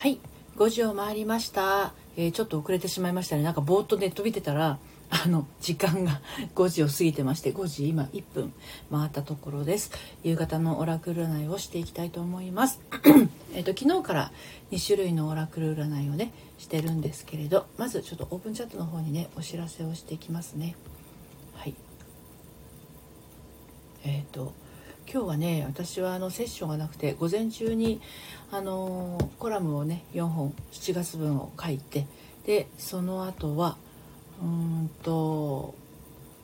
はい5時を回りました、えーちょっと遅れてしまいましたね。なんかぼーっとネット見てたら あの時間が 5時を過ぎてまして5時今1分回ったところです。夕方のオラクル占いをしていきたいと思います。えっと昨日から2種類のオラクル占いをねしてるんですけれどまずちょっとオープンチャットの方にねお知らせをしていきますね。はい。えっ、と今日はね私はあのセッションがなくて午前中にあのコラムをね4本7月分を書いてでその後はうんと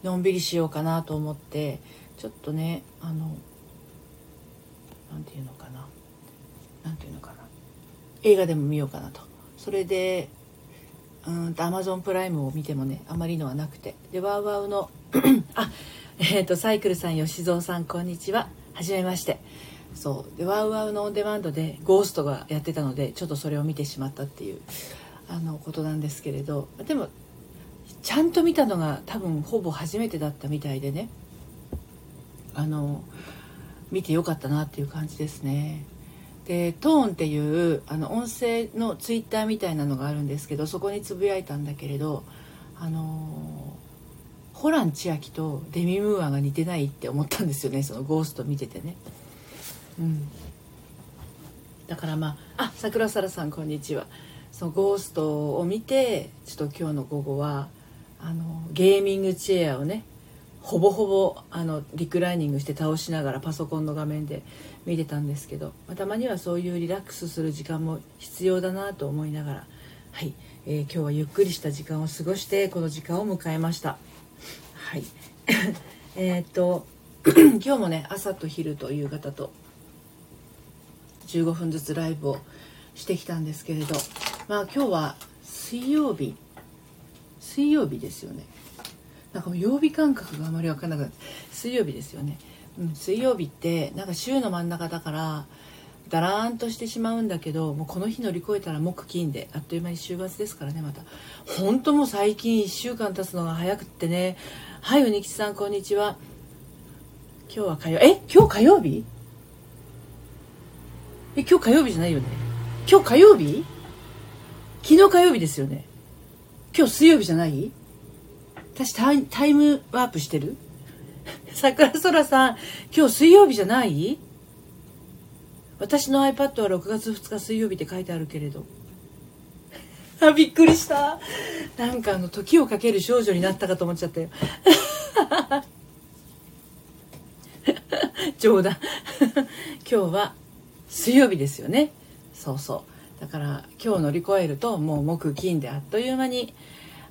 のんびりしようかなと思ってちょっとねあのなんていうのかな。なんていうのかな。映画でも見ようかなと。それでうんとアマゾンプライムを見てもねあまりのはなくて。でワウワウのあえっ、とサイクルさん吉蔵さんこんにちは。はじめまして。そう。でワウワウのオンデマンドでゴーストがやってたのでちょっとそれを見てしまったっていうあのことなんですけれど。でもちゃんと見たのが多分ほぼ初めてだったみたいでね。あの見てよかったなっていう感じですね。でトーンっていうあの音声のツイッターみたいなのがあるんですけどそこにつぶやいたんだけれどあのホラン千秋とデミムーアが似てないって思ったんですよね。そのゴースト見ててね。うん。だからまああ桜皿さんこんにちは。そのゴーストを見てちょっと今日の午後はあのゲーミングチェアをねほぼほぼあのリクライニングして倒しながらパソコンの画面で見てたんですけど、まあ、たまにはそういうリラックスする時間も必要だなと思いながらはい、えー今日はゆっくりした時間を過ごしてこの時間を迎えました。はい。えっと 今日もね朝と昼と夕方と15分ずつライブをしてきたんですけれどまあ今日は水曜日。水曜日ですよね。なんか曜日感覚があまり分からなくなって水曜日ですよね、うん、水曜日ってなんか週の真ん中だからだらーんとしてしまうんだけどもうこの日乗り越えたら木金であっという間に週末ですからねまた。本当もう最近1週間経つのが早くってね。はいうにきさんこんにちは。今日は火曜え？今日火曜日？え今日火曜日じゃないよね。今日火曜日？昨日火曜日ですよね。今日水曜日じゃない？私タイタイムワープしてる？桜空さん今日水曜日じゃない？私の iPad は6月2日水曜日って書いてあるけれど。あびっくりした。なんかあの時をかける少女になったかと思っちゃったよ。冗談。今日は水曜日ですよね。そうそう。だから今日乗り越えるともう木金であっという間に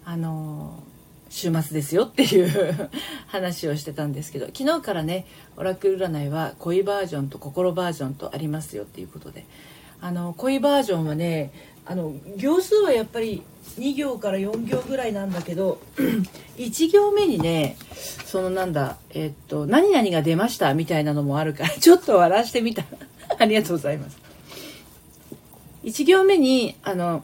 あのー週末ですよっていう 話をしてたんですけど昨日からねオラクル占いは恋バージョンと心バージョンとありますよっていうことであの恋バージョンはねあの行数はやっぱり2行から4行ぐらいなんだけど 1行目にねそのなんだえっと何々が出ましたみたいなのもあるからちょっと笑わしてみた。ありがとうございます。1行目にあの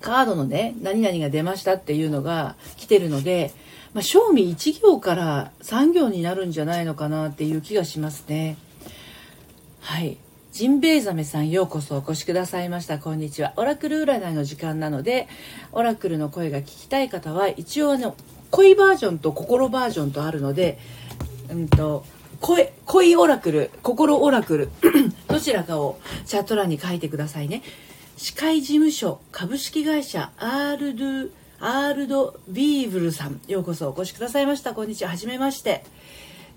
カードのね何々が出ましたっていうのが来てるので、まあ、賞味1行から3行になるんじゃないのかなっていう気がしますね。はい。ジンベエザメさんようこそお越しくださいました。こんにちは。オラクル占いの時間なのでオラクルの声が聞きたい方は一応あの恋バージョンと心バージョンとあるのでうんと恋恋オラクル心オラクル どちらかをチャット欄に書いてくださいね。司会事務所株式会社アールドゥアールドビーブルさんようこそお越しくださいました。こんにちは。はじめまして。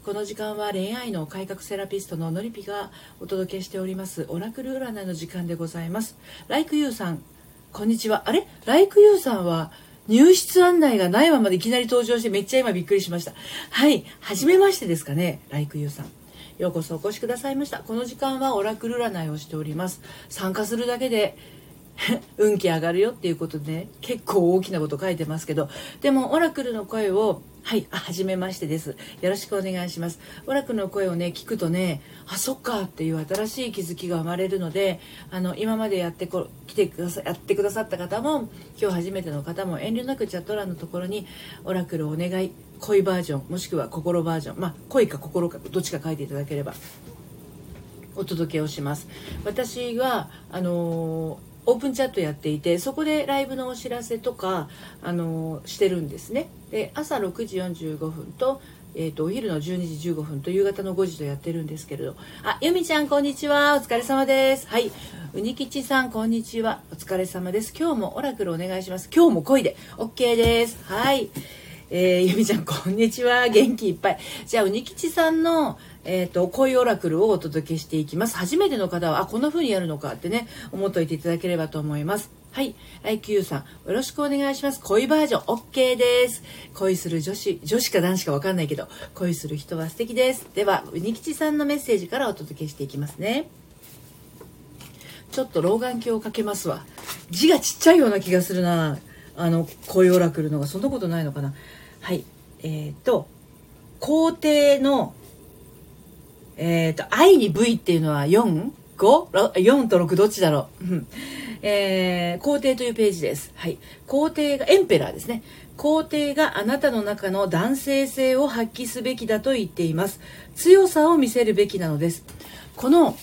この時間は恋愛の改革セラピストののりぴがお届けしております。オラクル占いの時間でございます。ライクユーさんこんにちは。あれ？ライクユーさんは入室案内がないままでいきなり登場してめっちゃ今びっくりしました。はい初めましてですかね。ライクユーさん。ようこそお越しくださいました。この時間はオラクル占いをしております。参加するだけで運気上がるよっていうことで、ね、結構大きなこと書いてますけどでもオラクルの声をはいあ初めましてです。よろしくお願いします。オラクルの声をね聞くとねあそっかっていう新しい気づきが生まれるのであの今までやってこ来てくださやってくださった方も今日初めての方も遠慮なくチャット欄のところにオラクルお願い恋バージョンもしくは心バージョンまあ恋か心かどっちか書いていただければお届けをします。私はあのオープンチャットやっていてそこでライブのお知らせとかあのしてるんですね。で朝6時45分とえーと、お昼の12時15分と夕方の5時とやってるんですけれど。あゆみちゃんこんにちは。お疲れ様です。はい。うにきちさんこんにちは。お疲れ様です。今日もオラクルお願いします。今日も恋で。OK です。はい。えー、ゆみちゃんこんにちは。元気いっぱい。じゃあうにきちさんのえっ、ー、と、恋オラクルをお届けしていきます。初めての方は、あ、こんな風にやるのかってね、思っておいていただければと思います。はい。IQ さん、よろしくお願いします。恋バージョン OK です。恋する女子、女子か男子かわかんないけど、恋する人は素敵です。では、うにきちさんのメッセージからお届けしていきますね。ちょっと老眼鏡をかけますわ。字がちっちゃいような気がするな。あの、恋オラクルのが、そんなことないのかな。はい。えっ、ー、と、皇帝の、えっ、ー、と、愛に V っていうのは 4?5?4 と6どっちだろう？えー、皇帝というページです。はい。皇帝が、エンペラーですね。皇帝があなたの中の男性性を発揮すべきだと言っています。強さを見せるべきなのです。この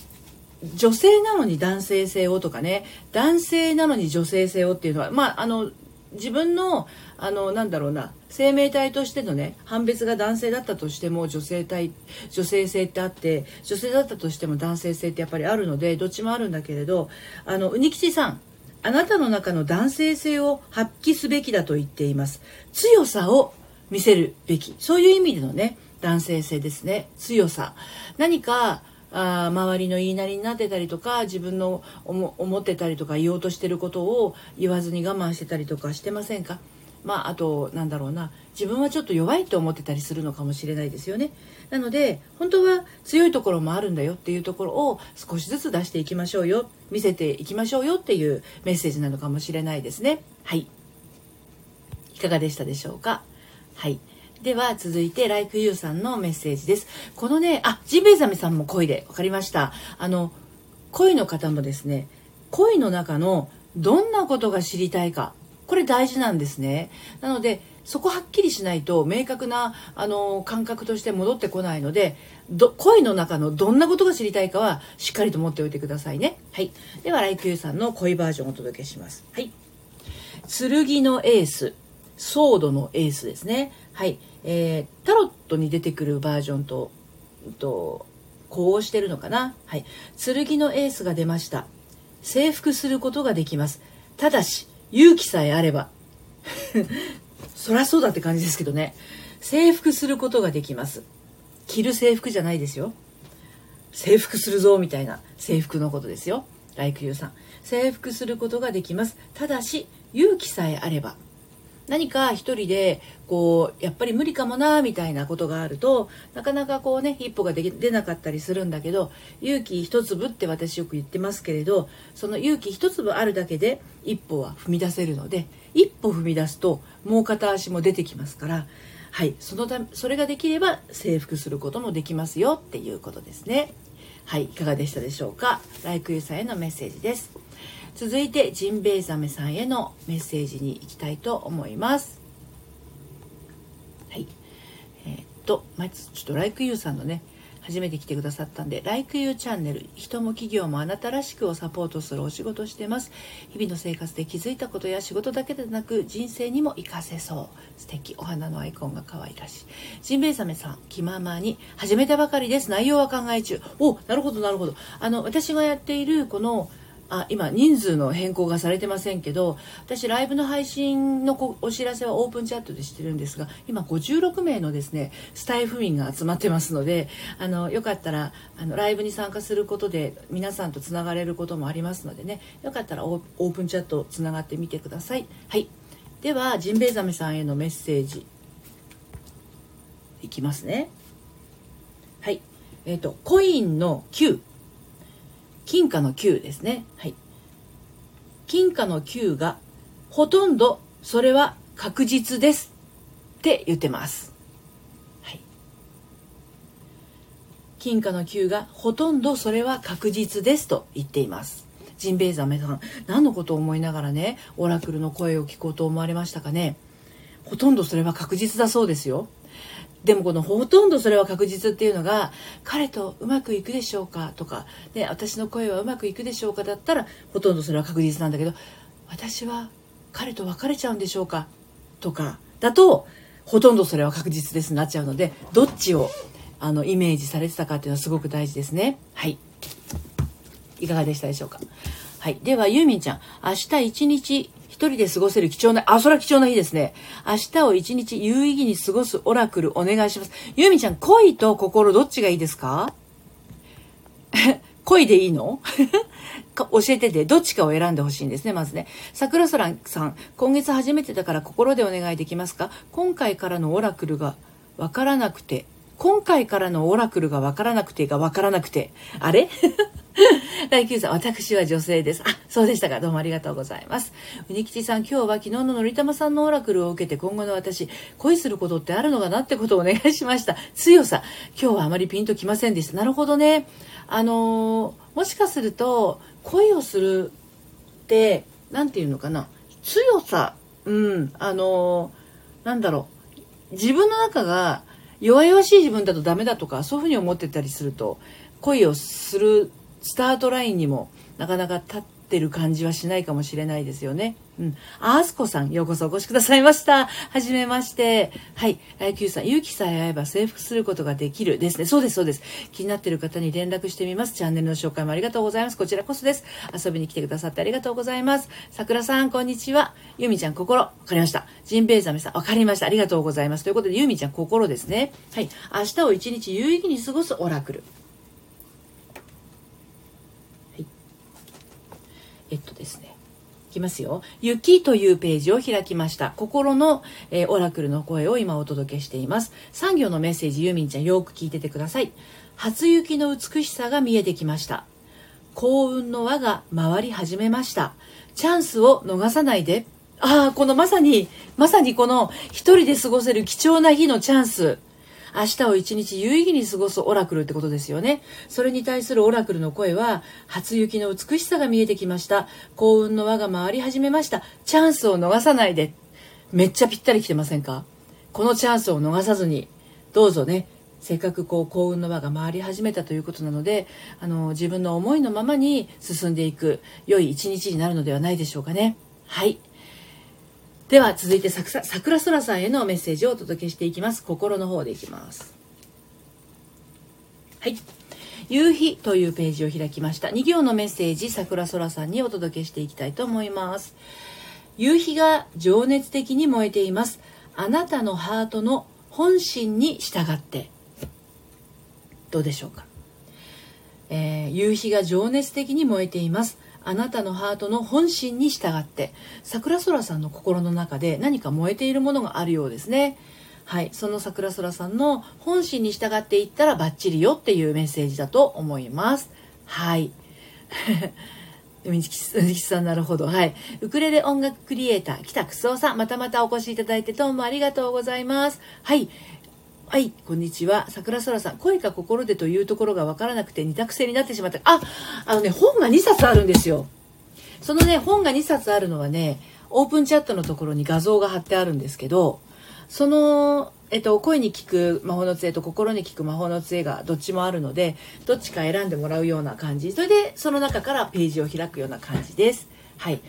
女性なのに男性性をとかね、男性なのに女性性をっていうのは、まあ、あの、自分の、あの、なんだろうな、生命体としてのね、判別が男性だったとしても女性体、女性性ってあって、女性だったとしても男性性ってやっぱりあるので、どっちもあるんだけれど、あの、うにきちさん、あなたの中の男性性を発揮すべきだと言っています。強さを見せるべき。そういう意味でのね、男性性ですね。強さ。何か、あ周りの言いなりになってたりとか自分の思ってたりとか言おうとしてることを言わずに我慢してたりとかしてませんか？まああとなんだろうな。自分はちょっと弱いと思ってたりするのかもしれないですよね。なので本当は強いところもあるんだよっていうところを少しずつ出していきましょうよ。見せていきましょうよっていうメッセージなのかもしれないですね。はい。いかがでしたでしょうか？はい。では続いて、ライクユーさんのメッセージです。このね、あ、ジンベエザメさんも恋で、分かりました。あの、恋の方もですね、恋の中のどんなことが知りたいか、これ大事なんですね。なので、そこはっきりしないと明確なあの感覚として戻ってこないのでど恋の中のどんなことが知りたいかはしっかりと持っておいてくださいね。はい、ではライクユーさんの恋バージョンをお届けします。はい、剣のエースソードのエースですね。はい、えー、タロットに出てくるバージョンととこうしてるのかな。はい、剣のエースが出ました。征服することができます。ただし勇気さえあれば。そりゃそうだって感じですけどね。征服することができます。着る制服じゃないですよ。征服するぞみたいな。制服のことですよ。ライクユーさん。征服することができます。ただし勇気さえあれば。何か一人でこうやっぱり無理かもなみたいなことがあるとなかなかこうね一歩が出なかったりするんだけど勇気一粒って私よく言ってますけれどその勇気一粒あるだけで一歩は踏み出せるので一歩踏み出すともう片足も出てきますからはいそのためそれができれば征服することもできますよっていうことですね。はいいかがでしたでしょうか？ライクユーさんへのメッセージです。続いてジンベエザメさんへのメッセージに行きたいと思いますはいえー、っとまずちょっとライクユーさんのね初めて来てくださったんで、Like You チャンネル、人も企業もあなたらしくをサポートするお仕事してます。日々の生活で気づいたことや仕事だけでなく、人生にも活かせそう。素敵。お花のアイコンが可愛らしい。ジンベエザメさん、気ままに始めたばかりです。内容は考え中。お、なるほど、なるほど。あの、私がやっているこの、あ今人数の変更がされてませんけど私ライブの配信のお知らせはオープンチャットでしてるんですが今56名のですねスタイフ民が集まってますのであのよかったらあのライブに参加することで皆さんとつながれることもありますのでねよかったらオープンチャットつながってみてください。はいではジンベエザメさんへのメッセージいきますね。はいえっ、ー、とコインの9金貨の9ですね。はい。金貨の9がほとんどそれは確実ですって言ってます。はい。金貨の9がほとんどそれは確実ですと言っています。ジンベエザメさん、何のことを思いながらね、オラクルの声を聞こうと思われましたかね。ほとんどそれは確実だそうですよ。でもこのほとんどそれは確実っていうのが彼とうまくいくでしょうかとか、ね、私の声はうまくいくでしょうかだったらほとんどそれは確実なんだけど私は彼と別れちゃうんでしょうかとかだとほとんどそれは確実ですなっちゃうのでどっちをあのイメージされてたかっていうのはすごく大事ですね。はい。いかがでしたでしょうか。はい。ではユーミンちゃん。明日一日一人で過ごせる貴重な、あ、それは貴重な日ですね。明日を一日有意義に過ごすオラクルお願いします。ユーミちゃん、恋と心どっちがいいですか？恋でいいの？教えてて、どっちかを選んでほしいんですね、まずね。桜空さん、今月初めてだから心でお願いできますか？今回からのオラクルがわからなくて、今回からのオラクルがわからなくてがわからなくて、あれ？第9さん、私は女性です。あ、そうでしたか。どうもありがとうございます。うにきちさん、今日は昨日ののりたまさんのオラクルを受けて今後の私、恋することってあるのかなってことをお願いしました。強さ。今日はあまりピンときませんでした。なるほどね。あのー、もしかすると、恋をするって、なんていうのかな。強さ。うん。あのー、なんだろう。自分の中が弱々しい自分だとダメだとか、そういうふうに思ってたりすると、恋をするスタートラインにもなかなか立ってる感じはしないかもしれないですよね。うん。あすこさん、ようこそお越しくださいました。はじめまして。はい。来久さん、勇気さえ合えば征服することができるですね。そうです、そうです。気になってる方に連絡してみます。チャンネルの紹介もありがとうございます。こちらこそです。遊びに来てくださってありがとうございます。桜さん、こんにちは。ゆみちゃん、心。わかりました。ジンベエザメさん、わかりました。ありがとうございます。ということで、ゆみちゃん、心ですね。はい。明日を一日有意義に過ごすオラクル。えっとですねいきますよ。雪というページを開きました。心の、えー、オラクルの声を今お届けしています。産業のメッセージ、ユーミンちゃんよく聞いててください。初雪の美しさが見えてきました。幸運の輪が回り始めました。チャンスを逃さないで。ああ、このまさに、まさにこの一人で過ごせる貴重な日のチャンス。明日を一日有意義に過ごすオラクルってことですよね。それに対するオラクルの声は、初雪の美しさが見えてきました。幸運の輪が回り始めました。チャンスを逃さないで。めっちゃぴったり来てませんか？このチャンスを逃さずに、どうぞね、せっかくこう幸運の輪が回り始めたということなのであの自分の思いのままに進んでいく良い一日になるのではないでしょうかね。はいでは続いて桜空さんへのメッセージをお届けしていきます。心の方でいきます。はい。夕日というページを開きました。2行のメッセージ桜空さんにお届けしていきたいと思います。夕日が情熱的に燃えています。あなたのハートの本心に従って。どうでしょうか、えー、夕日が情熱的に燃えています。あなたのハートの本心に従って桜空さんの心の中で何か燃えているものがあるようですねはいその桜空さんの本心に従っていったらバッチリよっていうメッセージだと思いますはい みきさんなるほど。はい。ウクレレ音楽クリエイター、北久夫さん、またまたお越しいただいてどうもありがとうございます。はい。はい、こんにちは。桜空さん。声か心でというところがわからなくて二択制になってしまった。あ、あのね、本が2冊あるんですよ。そのね、本が2冊あるのはね、オープンチャットのところに画像が貼ってあるんですけど、その、えっと、声に聞く魔法の杖と心に聞く魔法の杖がどっちもあるので、どっちか選んでもらうような感じ。それで、その中からページを開くような感じです。はい。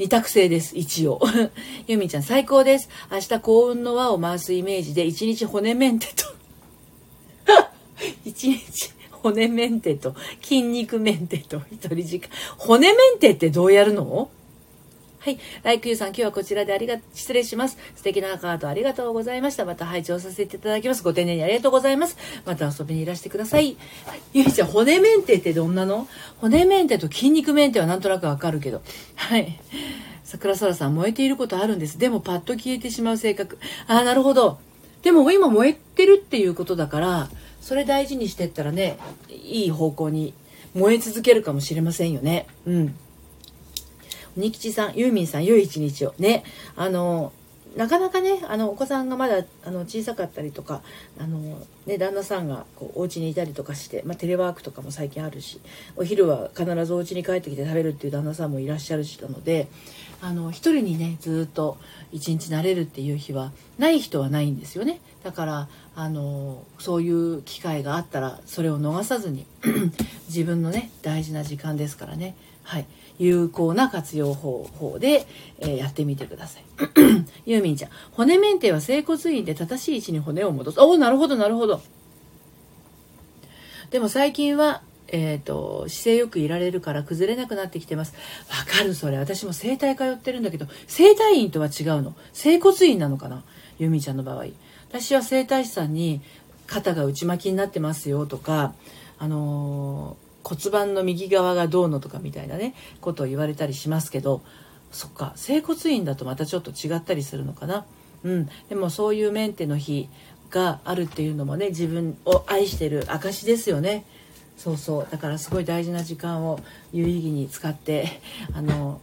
二択制です、一応。ゆみちゃん、最高です。明日幸運の輪を回すイメージで、一日骨メンテと 一日骨メンテと筋肉メンテと一人時間。骨メンテってどうやるの？はい。ライクユーさん、今日はこちらでありが、失礼します。素敵なカードありがとうございました。また拝聴させていただきます。ご丁寧にありがとうございます。また遊びにいらしてください。はい、ゆいちゃん、骨メンテってどんなの？骨メンテと筋肉メンテはなんとなくわかるけど。はい。桜空さん、燃えていることあるんです。でもパッと消えてしまう性格。ああ、なるほど。でも今燃えてるっていうことだから、それ大事にしてったらね、いい方向に燃え続けるかもしれませんよね。うん。鬼吉さん、ユーミンさん、良い一日を。ね。あの、なかなかねあのお子さんがまだあの小さかったりとかあの、ね、旦那さんがこうお家にいたりとかして、まあ、テレワークとかも最近あるしお昼は必ずお家に帰ってきて食べるっていう旦那さんもいらっしゃるしなのであの一人にねずっと一日慣れるっていう日はない人はないんですよねだからあのそういう機会があったらそれを逃さずに 自分のね大事な時間ですからねはい有効な活用方法で、えー、やってみてください。ユーミンちゃん、骨メンテは整骨院で正しい位置に骨を戻す。おお、なるほど、なるほど。でも最近は、えっ、ー、と、姿勢よくいられるから崩れなくなってきてます。わかる、それ。私も整体通ってるんだけど、整体院とは違うの。整骨院なのかな？ユーミンちゃんの場合。私は整体師さんに、肩が内巻きになってますよとか、あのー骨盤の右側がどうのとかみたいなねことを言われたりしますけどそっか整骨院だとまたちょっと違ったりするのかな。うん、でもそういうメンテの日があるっていうのもね自分を愛してる証ですよね。そうそうだからすごい大事な時間を有意義に使ってあの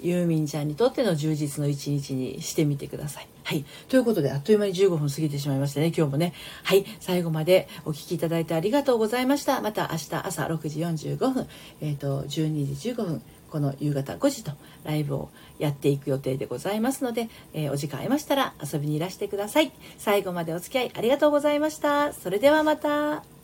ユーミンちゃんにとっての充実の一日にしてみてください。はい。ということで、あっという間に15分過ぎてしまいましたね、今日もね。はい。最後までお聴きいただいてありがとうございました。また明日朝6時45分、えっ、ー、と、12時15分、この夕方5時とライブをやっていく予定でございますので、えー、お時間ありましたら遊びにいらしてください。最後までお付き合いありがとうございました。それではまた。